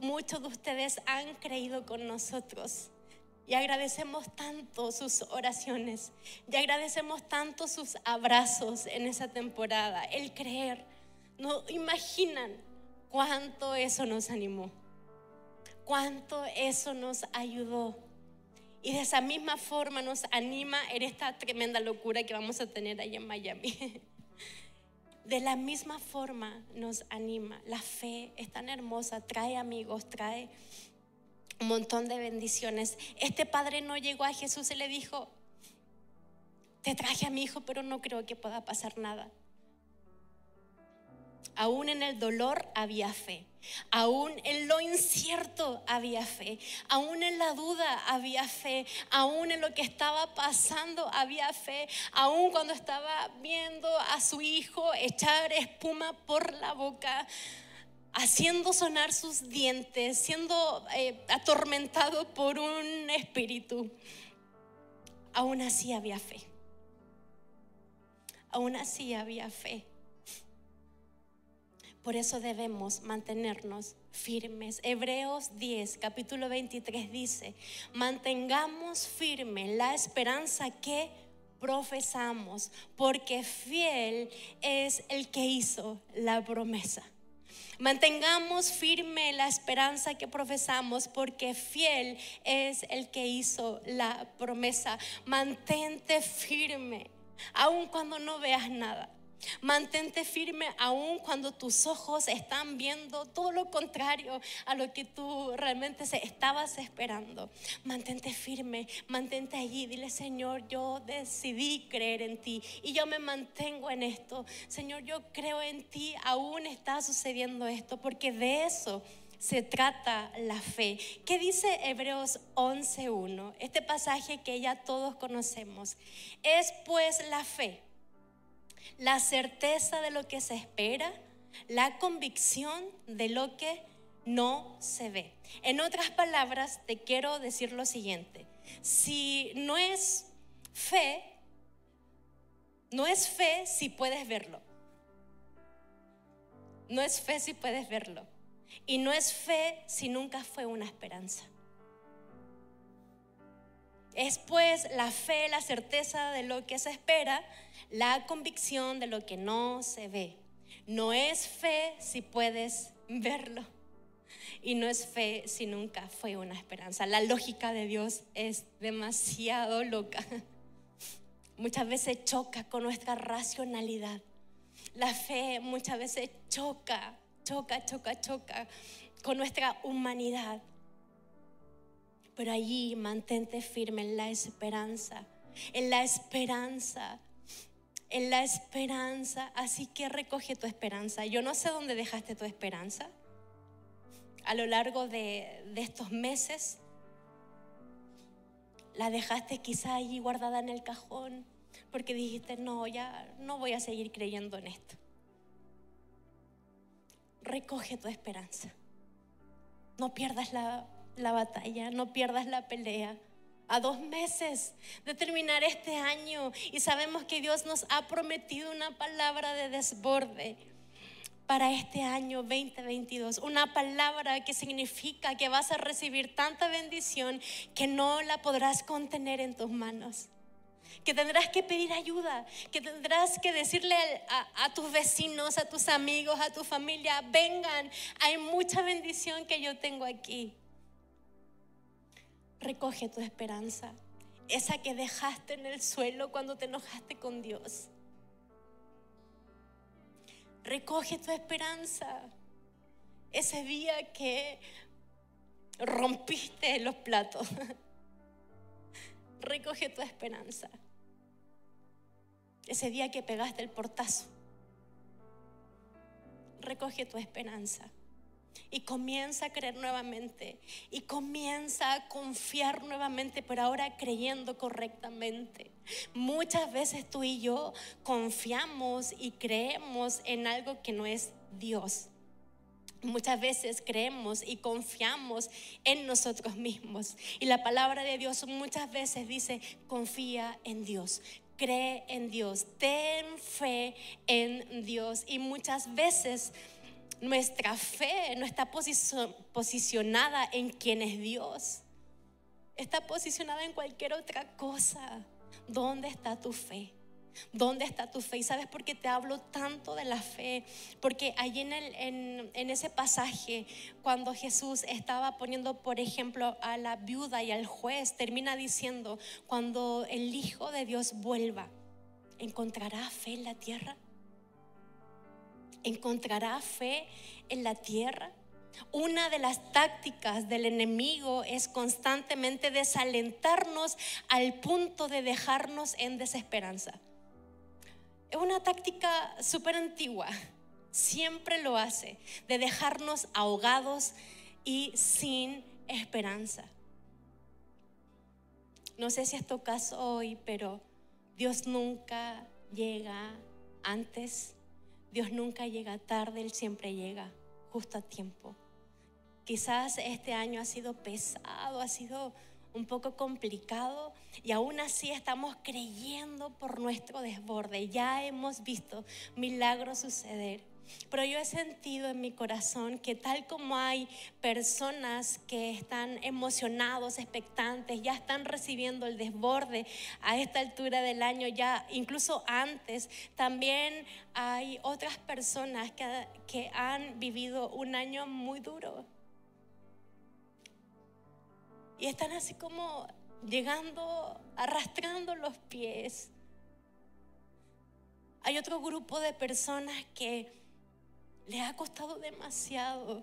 A: Muchos de ustedes han creído con nosotros. Y agradecemos tanto sus oraciones. Y agradecemos tanto sus abrazos en esa temporada. El creer. No imaginan cuánto eso nos animó. Cuánto eso nos ayudó y de esa misma forma nos anima en esta tremenda locura que vamos a tener ahí en Miami. (laughs) De la misma forma nos anima. La fe es tan hermosa, trae amigos, trae un montón de bendiciones. Este padre no llegó a Jesús y le dijo, te traje a mi hijo, pero no creo que pueda pasar nada. Aún en el dolor había fe. Aún en lo incierto había fe, aún en la duda había fe, aún en lo que estaba pasando había fe, aún cuando estaba viendo a su hijo echar espuma por la boca, haciendo sonar sus dientes, siendo eh, atormentado por un espíritu, aún así había fe. Aún así había fe. Por eso debemos mantenernos firmes. Hebreos 10, capítulo 23 dice, mantengamos firme la esperanza que profesamos, porque fiel es el que hizo la promesa. Mantengamos firme la esperanza que profesamos, porque fiel es el que hizo la promesa. Mantente firme aun cuando no veas nada. Mantente firme aun cuando tus ojos están viendo todo lo contrario a lo que tú realmente estabas esperando. Mantente firme, mantente allí. Dile, Señor, yo decidí creer en ti y yo me mantengo en esto. Señor, yo creo en ti, aún está sucediendo esto, porque de eso se trata la fe. ¿Qué dice Hebreos 11.1? Este pasaje que ya todos conocemos. Es pues la fe la certeza de lo que se espera, la convicción de lo que no se ve. En otras palabras, te quiero decir lo siguiente. Si no es fe, no es fe si puedes verlo. No es fe si puedes verlo. Y no es fe si nunca fue una esperanza. Es pues la fe, la certeza de lo que se espera, la convicción de lo que no se ve. No es fe si puedes (laughs) verlo. Y no es fe si nunca fue una esperanza. La lógica de Dios es demasiado loca. (laughs) Muchas veces choca con nuestra racionalidad. La fe muchas veces choca, choca, choca, choca con nuestra humanidad. Pero allí mantente firme en la esperanza, en la esperanza, en la esperanza. Así que recoge tu esperanza. Yo no sé dónde dejaste tu esperanza a lo largo de, estos meses. La dejaste quizá allí guardada en el cajón porque dijiste, no, ya no voy a seguir creyendo en esto. Recoge tu esperanza. No pierdas la, la batalla, no pierdas la pelea. A dos meses de terminar este año y sabemos que Dios nos ha prometido una palabra de desborde para este año 2022. Una palabra que significa que vas a recibir tanta bendición que no la podrás contener en tus manos. Que tendrás que pedir ayuda, que tendrás que decirle a, a, tus vecinos, a tus amigos, a tu familia, vengan, hay mucha bendición que yo tengo aquí recoge tu esperanza, esa que dejaste en el suelo cuando te enojaste con Dios. Recoge tu esperanza, ese día que rompiste los platos. Recoge tu esperanza, ese día que pegaste el portazo. Recoge tu esperanza y comienza a creer nuevamente y comienza a confiar nuevamente, pero ahora creyendo correctamente. Muchas veces tú y yo confiamos y creemos en algo que no es Dios. Muchas veces creemos y confiamos en nosotros mismos. Y la palabra de Dios muchas veces dice, confía en Dios, cree en Dios, ten fe en Dios. Y muchas veces nuestra fe no está posicionada en quién es Dios. Está posicionada en cualquier otra cosa. ¿Dónde está tu fe? ¿Dónde está tu fe? ¿Y sabes por qué te hablo tanto de la fe? Porque allí en, ese pasaje, cuando Jesús estaba poniendo, por ejemplo, a la viuda y al juez, termina diciendo, cuando el Hijo de Dios vuelva, ¿encontrará fe en la tierra? Encontrará fe en la tierra. Una de las tácticas del enemigo es constantemente desalentarnos al punto de dejarnos en desesperanza. Es una táctica súper antigua, siempre lo hace, de dejarnos ahogados y sin esperanza. No sé si es tu caso hoy, pero Dios nunca llega antes Dios nunca llega tarde, Él siempre llega justo a tiempo. Quizás este año ha sido pesado, ha sido un poco complicado y aún así estamos creyendo por nuestro desborde. Ya hemos visto milagros suceder. Pero yo he sentido en mi corazón que tal como hay personas que están emocionados, expectantes, ya están recibiendo el desborde a esta altura del año, ya incluso antes, también hay otras personas que, que han vivido un año muy duro. Y están así como llegando, arrastrando los pies Hay otro grupo de personas que le ha costado demasiado.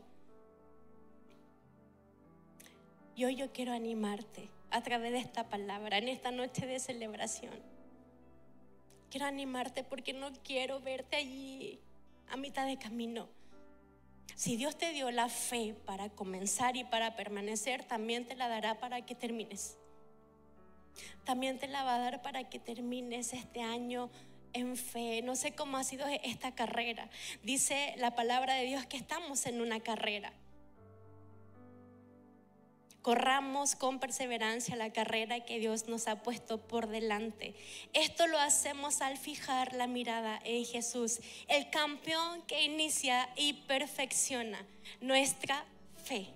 A: Y hoy yo quiero animarte a través de esta palabra, en esta noche de celebración. Quiero animarte porque no quiero verte allí a mitad de camino. Si Dios te dio la fe para comenzar y para permanecer, también te la dará para que termines. También te la va a dar para que termines este año en fe. No sé cómo ha sido esta carrera. Dice la palabra de Dios que estamos en una carrera. Corramos con perseverancia la carrera que Dios nos ha puesto por delante. Esto lo hacemos al fijar la mirada en Jesús, el campeón que inicia y perfecciona nuestra fe.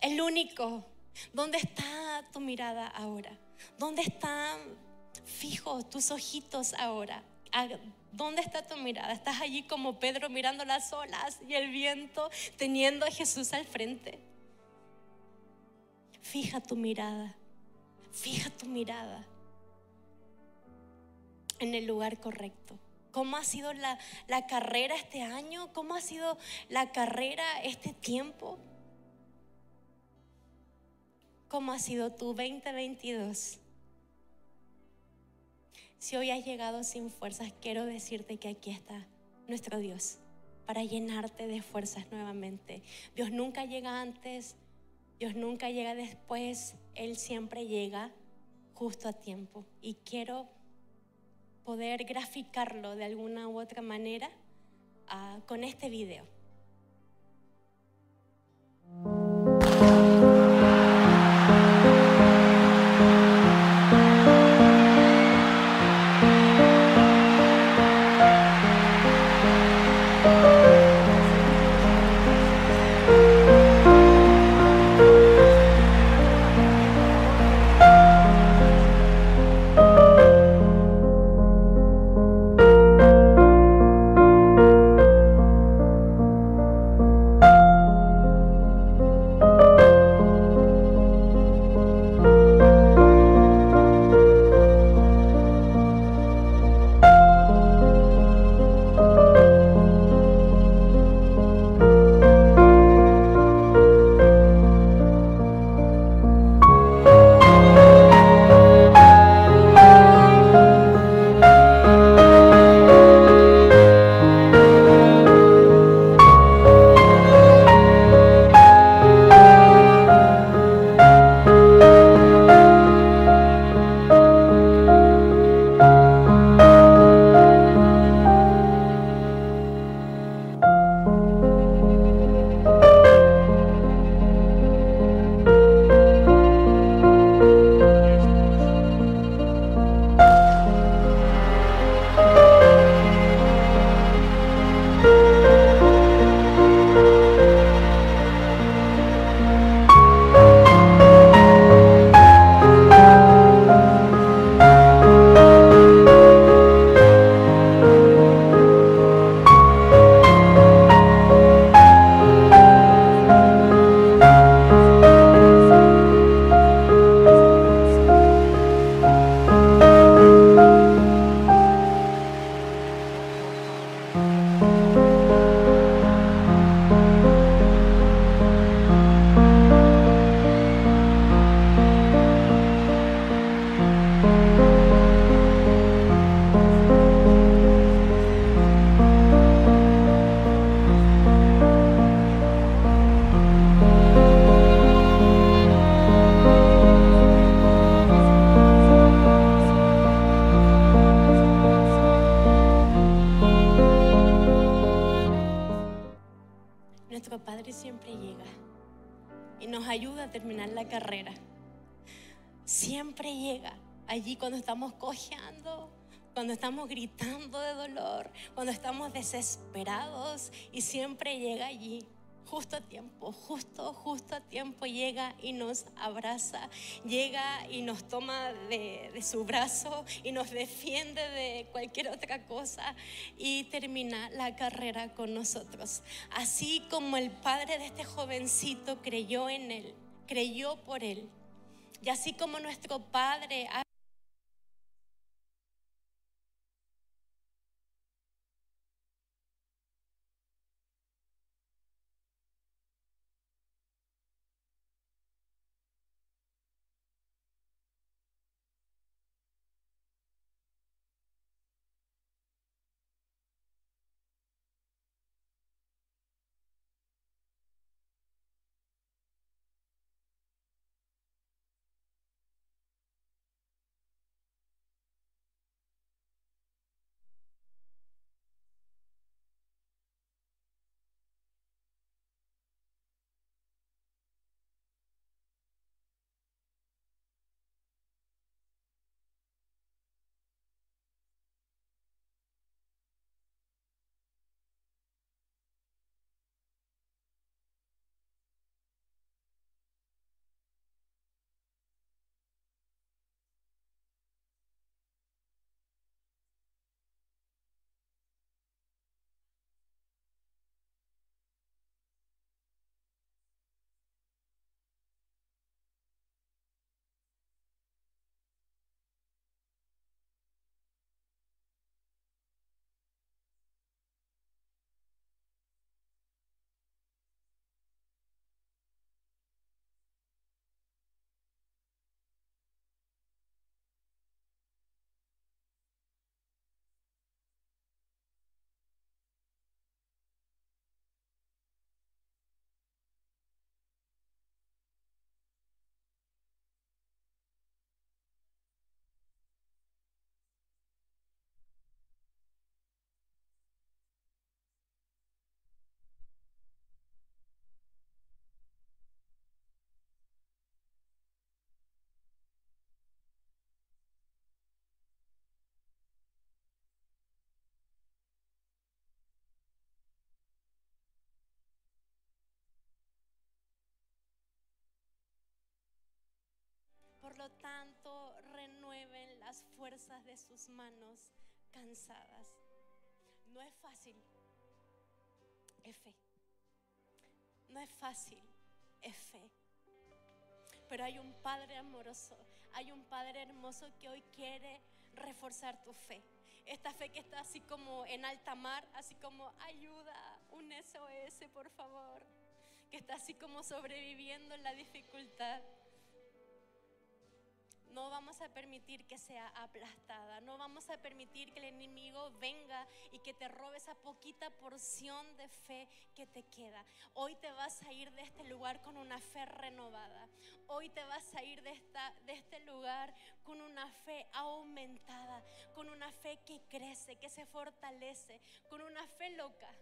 A: El único. ¿Dónde está tu mirada ahora? ¿Dónde están fijos tus ojitos ahora? ¿Dónde está tu mirada? ¿Estás allí como Pedro mirando las olas y el viento, teniendo a Jesús al frente? Fija tu mirada, fija tu mirada en el lugar correcto. ¿Cómo ha sido la, la carrera este año? ¿Cómo ha sido la carrera este tiempo? ¿Cómo ha sido tu 2022? Si hoy has llegado sin fuerzas, quiero decirte que aquí está nuestro Dios para llenarte de fuerzas nuevamente. Dios nunca llega antes, Dios nunca llega después, Él siempre llega justo a tiempo. Y quiero poder graficarlo de alguna u otra manera uh, con este video. Desesperados y siempre llega allí. Justo a tiempo, justo, justo a tiempo llega y nos abraza, llega y nos toma de, de su brazo y nos defiende de cualquier otra cosa y termina la carrera con nosotros. Así como el padre de este jovencito creyó en él, creyó por él. Y así como nuestro Padre tanto, renueven las fuerzas de sus manos cansadas. No es fácil, es fe. No es fácil, es fe. Pero hay un Padre amoroso, hay un Padre hermoso que hoy quiere reforzar tu fe. Esta fe que está así como en alta mar, así como ayuda, un SOS por favor, que está así como sobreviviendo en la dificultad no vamos a permitir que sea aplastada, no vamos a permitir que el enemigo venga y que te robe esa poquita porción de fe que te queda. Hoy te vas a ir de este lugar con una fe renovada. Hoy te vas a ir de, esta, de este lugar con una fe aumentada, con una fe que crece, que se fortalece, con una fe loca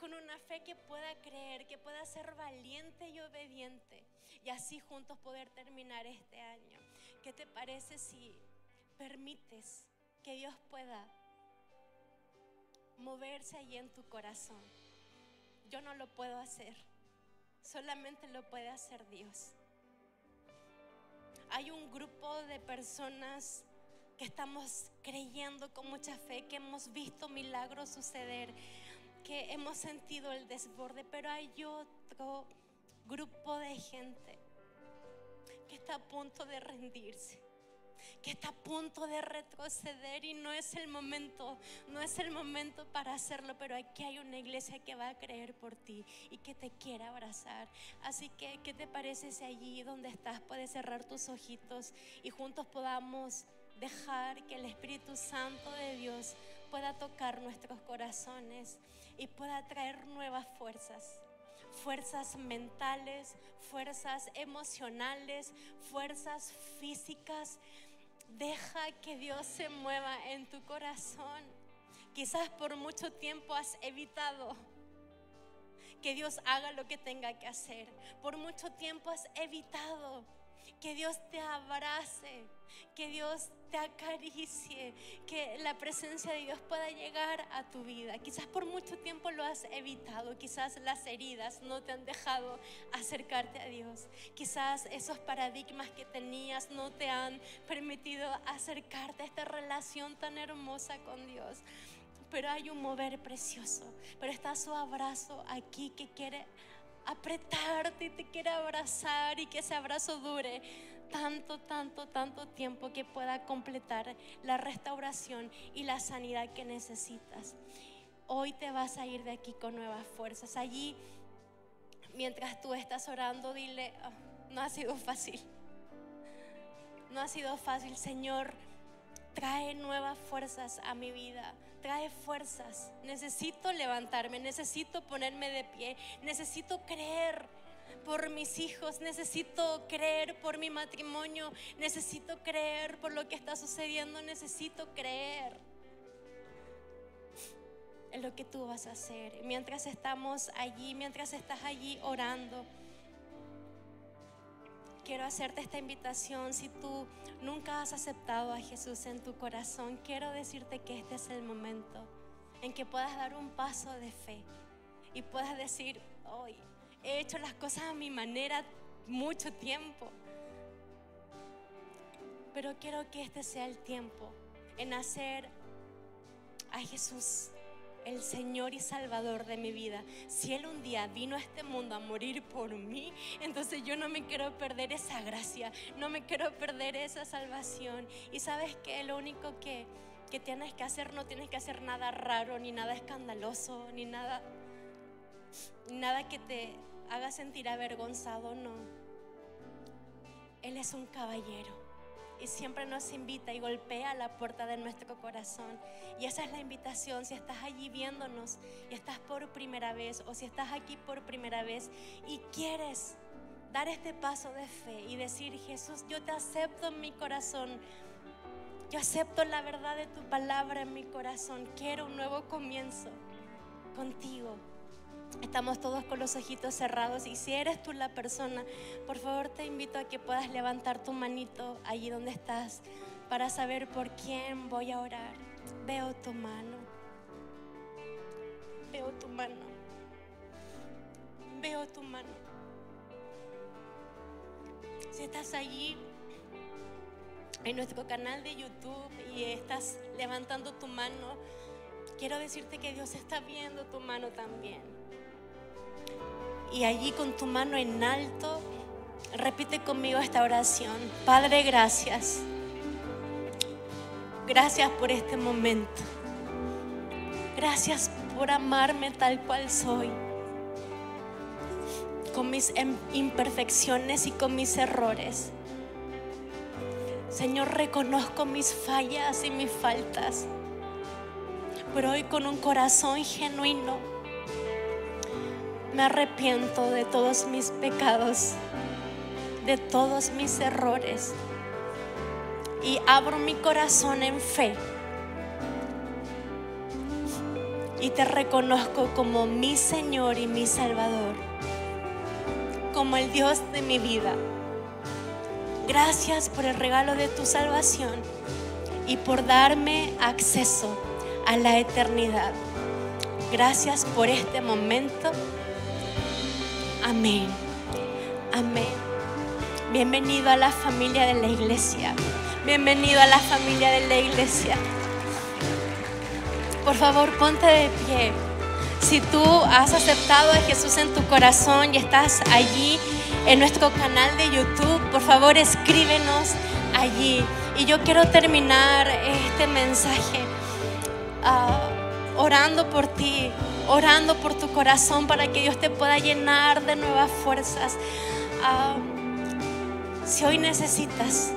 A: con una fe que pueda creer, que pueda ser valiente y obediente y así juntos poder terminar este año. ¿Qué te parece si permites que Dios pueda moverse allí en tu corazón? Yo no lo puedo hacer, solamente lo puede hacer Dios. Hay un grupo de personas que estamos creyendo con mucha fe, que hemos visto milagros suceder que hemos sentido el desborde, pero hay otro grupo de gente que está a punto de rendirse que está a punto de retroceder y no es el momento, no es el momento para hacerlo, pero aquí hay una iglesia que va a creer por ti y que te quiere abrazar. Así que, ¿qué te parece si allí donde estás puedes cerrar tus ojitos y juntos podamos dejar que el Espíritu Santo de Dios pueda tocar nuestros corazones y pueda traer nuevas fuerzas. Fuerzas mentales, fuerzas emocionales, fuerzas físicas. Deja que Dios se mueva en tu corazón. Quizás por mucho tiempo has evitado que Dios haga lo que tenga que hacer. Por mucho tiempo has evitado que Dios te abrace, que Dios te acaricie, que la presencia de Dios pueda llegar a tu vida. Quizás por mucho tiempo lo has evitado, quizás las heridas no te han dejado acercarte a Dios, quizás esos paradigmas que tenías no te han permitido acercarte a esta relación tan hermosa con Dios pero hay un mover precioso, pero está su abrazo aquí que quiere apretarte y te quiere abrazar y que ese abrazo dure tanto, tanto, tanto tiempo que pueda completar la restauración y la sanidad que necesitas. Hoy te vas a ir de aquí con nuevas fuerzas. Allí, mientras tú estás orando, dile, ah, no ha sido fácil. No ha sido fácil, Señor trae nuevas fuerzas a mi vida, trae fuerzas. Necesito levantarme, necesito ponerme de pie, necesito creer por mis hijos, necesito creer por mi matrimonio, necesito creer por lo que está sucediendo, necesito creer en lo que tú vas a hacer. Mientras estamos allí, mientras estás allí orando quiero hacerte esta invitación. Si tú nunca has aceptado a Jesús en tu corazón, quiero decirte que este es el momento en que puedas dar un paso de fe y puedas decir, hoy he hecho las cosas a mi manera mucho tiempo, pero quiero que este sea el tiempo en hacer a Jesús el Señor y Salvador de mi vida. Si Él un día vino a este mundo a morir por mí, entonces yo no me quiero perder esa gracia, no me quiero perder esa salvación. Y sabes que lo único que, que tienes que hacer, no tienes que hacer nada raro, ni nada escandaloso, ni nada, nada que te haga sentir avergonzado, no. Él es un caballero y siempre nos invita y golpea la puerta de nuestro corazón. Y esa es la invitación. Si estás allí viéndonos y estás por primera vez o si estás aquí por primera vez y quieres dar este paso de fe y decir, Jesús, yo te acepto en mi corazón. Yo acepto la verdad de tu palabra en mi corazón. Quiero un nuevo comienzo contigo. Estamos todos con los ojitos cerrados y si eres tú la persona, por favor te invito a que puedas levantar tu manito allí donde estás para saber por quién voy a orar. Veo tu mano. Veo tu mano. Veo tu mano. Si estás allí en nuestro canal de YouTube y estás levantando tu mano, quiero decirte que Dios está viendo tu mano también. Y allí con tu mano en alto, repite conmigo esta oración. Padre, gracias. Gracias por este momento. Gracias por amarme tal cual soy. Con mis em- imperfecciones y con mis errores. Señor, reconozco mis fallas y mis faltas. Pero hoy con un corazón genuino me arrepiento de todos mis pecados, de todos mis errores. Y abro mi corazón en fe. Y te reconozco como mi Señor y mi Salvador. Como el Dios de mi vida. Gracias por el regalo de tu salvación y por darme acceso a la eternidad. Gracias por este momento. Amén. Amén. Bienvenido a la familia de la iglesia. Bienvenido a la familia de la iglesia. Por favor, ponte de pie. Si tú has aceptado a Jesús en tu corazón y estás allí en nuestro canal de YouTube, por favor escríbenos allí. Y yo quiero terminar este mensaje ah, orando por ti, orando por tu corazón para que Dios te pueda llenar de nuevas fuerzas. Ah, si hoy necesitas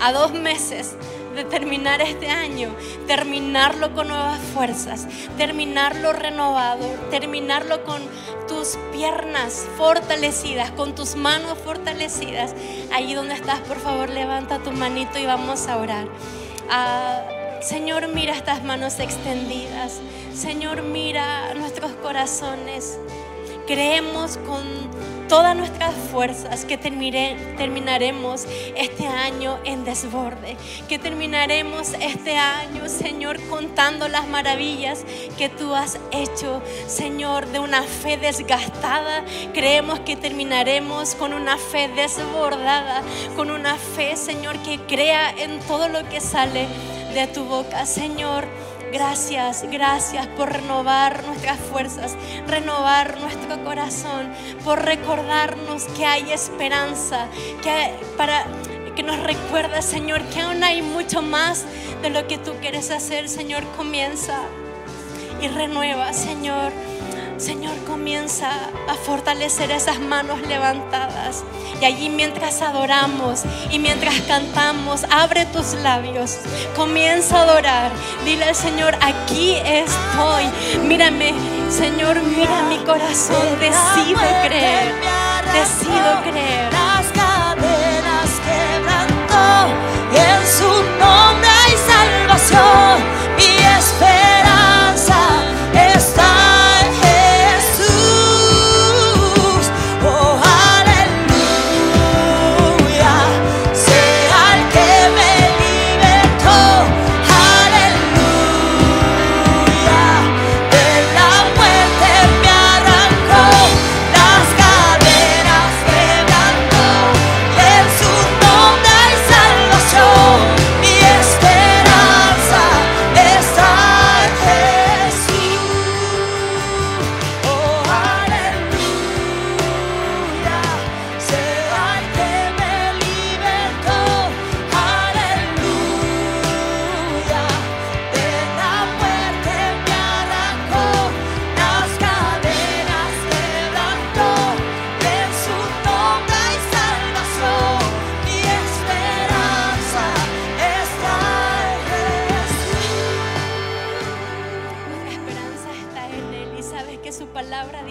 A: a dos meses de terminar este año, terminarlo con nuevas fuerzas, terminarlo renovado, terminarlo con tus piernas fortalecidas, con tus manos fortalecidas. Allí donde estás, por favor, levanta tu manito y vamos a orar. Ah, Señor, mira estas manos extendidas. Señor, mira nuestros corazones. Creemos con todas nuestras fuerzas que terminaremos este año en desborde, que terminaremos este año, Señor, contando las maravillas que tú has hecho, Señor, de una fe desgastada. Creemos que terminaremos con una fe desbordada, con una fe, Señor, que crea en todo lo que sale de tu boca, Señor. Gracias, gracias por renovar nuestras fuerzas, renovar nuestro corazón, por recordarnos que hay esperanza, que para que nos recuerda, Señor, que aún hay mucho más de lo que tú quieres hacer, Señor, comienza y renueva, Señor. Señor, comienza a fortalecer esas manos levantadas. Y allí mientras adoramos y mientras cantamos, abre tus labios. Comienza a adorar. Dile al Señor, aquí estoy. Mírame, Señor, mira mi corazón. Decido creer. Decido creer.
B: Las cadenas quebrantó y en su nombre hay salvación.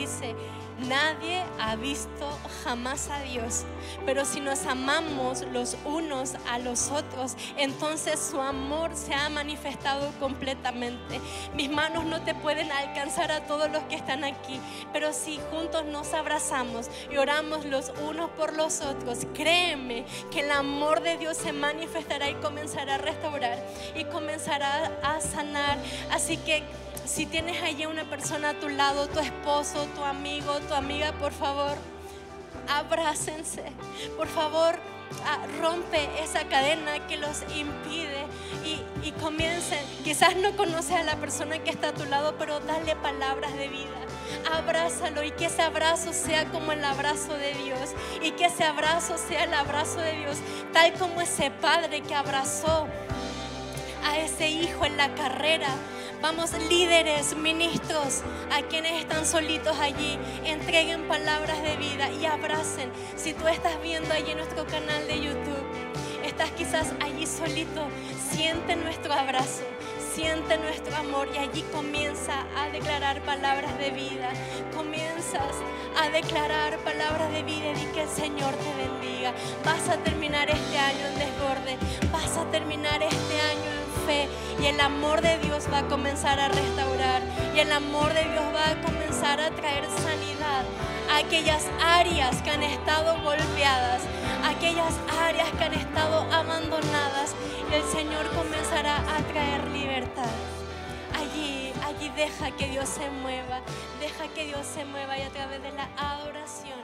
A: Dice, nadie ha visto jamás a Dios, pero si nos amamos los unos a los otros, entonces su amor se ha manifestado completamente. Mis manos no te pueden alcanzar a todos los que están aquí, pero si juntos nos abrazamos y oramos los unos por los otros, créeme que el amor de Dios se manifestará y comenzará a restaurar y comenzará a sanar. Así que si tienes allí una persona a tu lado, tu esposo, tu amigo, tu amiga, por favor, abrácense. Por favor, ah, rompe esa cadena que los impide y, comiencen. Quizás no conoces a la persona que está a tu lado, pero dale palabras de vida. Abrázalo y que ese abrazo sea como el abrazo de Dios y que ese abrazo sea el abrazo de Dios, tal como ese padre que abrazó a ese hijo en la carrera. Vamos, líderes, ministros, a quienes están solitos allí, entreguen palabras de vida y abracen. Si tú estás viendo allí nuestro canal de YouTube, estás quizás allí solito, siente nuestro abrazo, siente nuestro amor y allí comienza a declarar palabras de vida. Comienzas a declarar palabras de vida y que el Señor te bendiga. Vas a terminar este año en desborde, vas a terminar este año en y el amor de Dios va a comenzar a restaurar y el amor de Dios va a comenzar a traer sanidad a aquellas áreas que han estado golpeadas, aquellas áreas que han estado abandonadas. El Señor comenzará a traer libertad. Allí, allí deja que Dios se mueva, deja que Dios se mueva y a través de la adoración